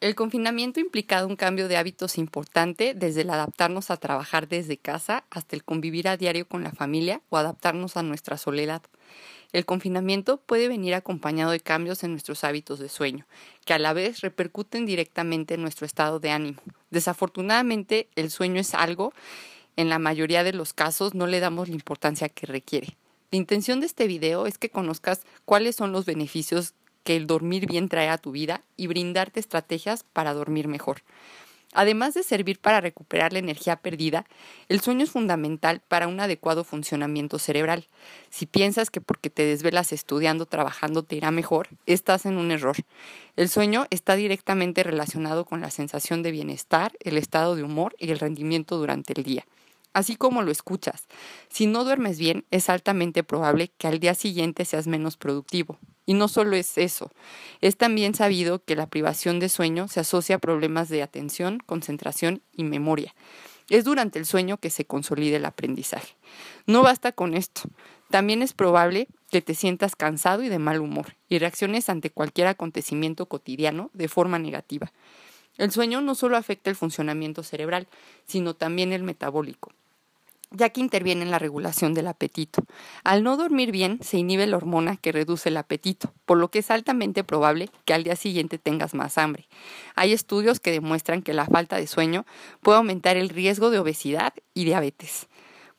El confinamiento ha implicado un cambio de hábitos importante desde el adaptarnos a trabajar desde casa hasta el convivir a diario con la familia o adaptarnos a nuestra soledad. El confinamiento puede venir acompañado de cambios en nuestros hábitos de sueño, que a la vez repercuten directamente en nuestro estado de ánimo. Desafortunadamente, el sueño es algo, en la mayoría de los casos no le damos la importancia que requiere. La intención de este video es que conozcas cuáles son los beneficios que el dormir bien trae a tu vida y brindarte estrategias para dormir mejor. Además de servir para recuperar la energía perdida, el sueño es fundamental para un adecuado funcionamiento cerebral. Si piensas que porque te desvelas estudiando, trabajando te irá mejor, estás en un error. El sueño está directamente relacionado con la sensación de bienestar, el estado de humor y el rendimiento durante el día así como lo escuchas. Si no duermes bien, es altamente probable que al día siguiente seas menos productivo. Y no solo es eso, es también sabido que la privación de sueño se asocia a problemas de atención, concentración y memoria. Es durante el sueño que se consolida el aprendizaje. No basta con esto. También es probable que te sientas cansado y de mal humor y reacciones ante cualquier acontecimiento cotidiano de forma negativa. El sueño no solo afecta el funcionamiento cerebral, sino también el metabólico ya que interviene en la regulación del apetito. Al no dormir bien, se inhibe la hormona que reduce el apetito, por lo que es altamente probable que al día siguiente tengas más hambre. Hay estudios que demuestran que la falta de sueño puede aumentar el riesgo de obesidad y diabetes.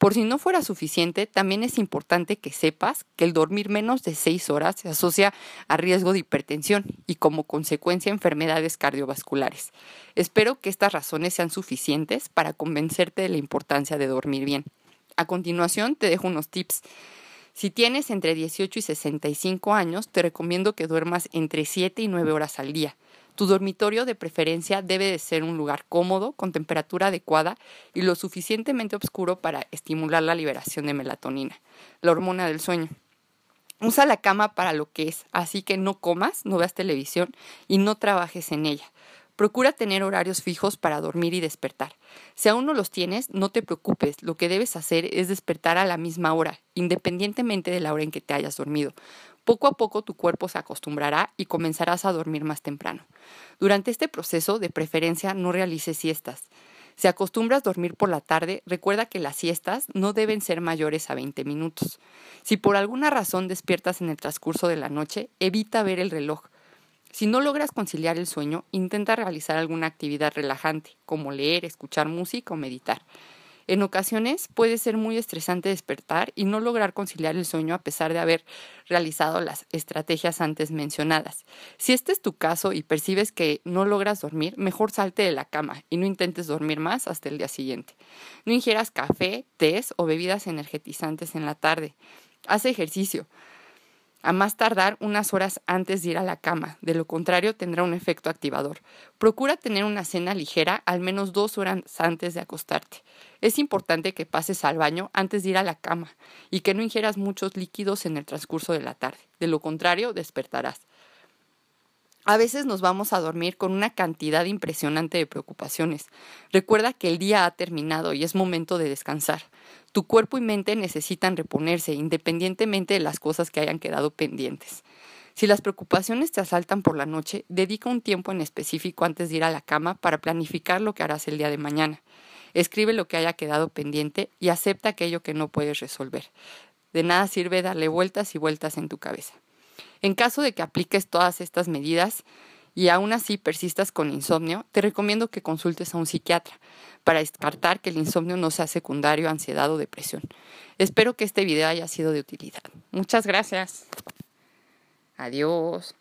Por si no fuera suficiente, también es importante que sepas que el dormir menos de 6 horas se asocia a riesgo de hipertensión y como consecuencia enfermedades cardiovasculares. Espero que estas razones sean suficientes para convencerte de la importancia de dormir bien. A continuación te dejo unos tips. Si tienes entre 18 y 65 años, te recomiendo que duermas entre 7 y 9 horas al día. Tu dormitorio de preferencia debe de ser un lugar cómodo, con temperatura adecuada y lo suficientemente oscuro para estimular la liberación de melatonina, la hormona del sueño. Usa la cama para lo que es, así que no comas, no veas televisión y no trabajes en ella. Procura tener horarios fijos para dormir y despertar. Si aún no los tienes, no te preocupes. Lo que debes hacer es despertar a la misma hora, independientemente de la hora en que te hayas dormido. Poco a poco tu cuerpo se acostumbrará y comenzarás a dormir más temprano. Durante este proceso, de preferencia, no realices siestas. Si acostumbras dormir por la tarde, recuerda que las siestas no deben ser mayores a 20 minutos. Si por alguna razón despiertas en el transcurso de la noche, evita ver el reloj. Si no logras conciliar el sueño, intenta realizar alguna actividad relajante, como leer, escuchar música o meditar. En ocasiones puede ser muy estresante despertar y no lograr conciliar el sueño a pesar de haber realizado las estrategias antes mencionadas. Si este es tu caso y percibes que no logras dormir, mejor salte de la cama y no intentes dormir más hasta el día siguiente. No ingieras café, té o bebidas energetizantes en la tarde. Haz ejercicio a más tardar unas horas antes de ir a la cama, de lo contrario tendrá un efecto activador. Procura tener una cena ligera al menos dos horas antes de acostarte. Es importante que pases al baño antes de ir a la cama y que no ingieras muchos líquidos en el transcurso de la tarde, de lo contrario despertarás. A veces nos vamos a dormir con una cantidad impresionante de preocupaciones. Recuerda que el día ha terminado y es momento de descansar. Tu cuerpo y mente necesitan reponerse independientemente de las cosas que hayan quedado pendientes. Si las preocupaciones te asaltan por la noche, dedica un tiempo en específico antes de ir a la cama para planificar lo que harás el día de mañana. Escribe lo que haya quedado pendiente y acepta aquello que no puedes resolver. De nada sirve darle vueltas y vueltas en tu cabeza. En caso de que apliques todas estas medidas y aún así persistas con insomnio, te recomiendo que consultes a un psiquiatra para descartar que el insomnio no sea secundario a ansiedad o depresión. Espero que este video haya sido de utilidad. Muchas gracias. Adiós.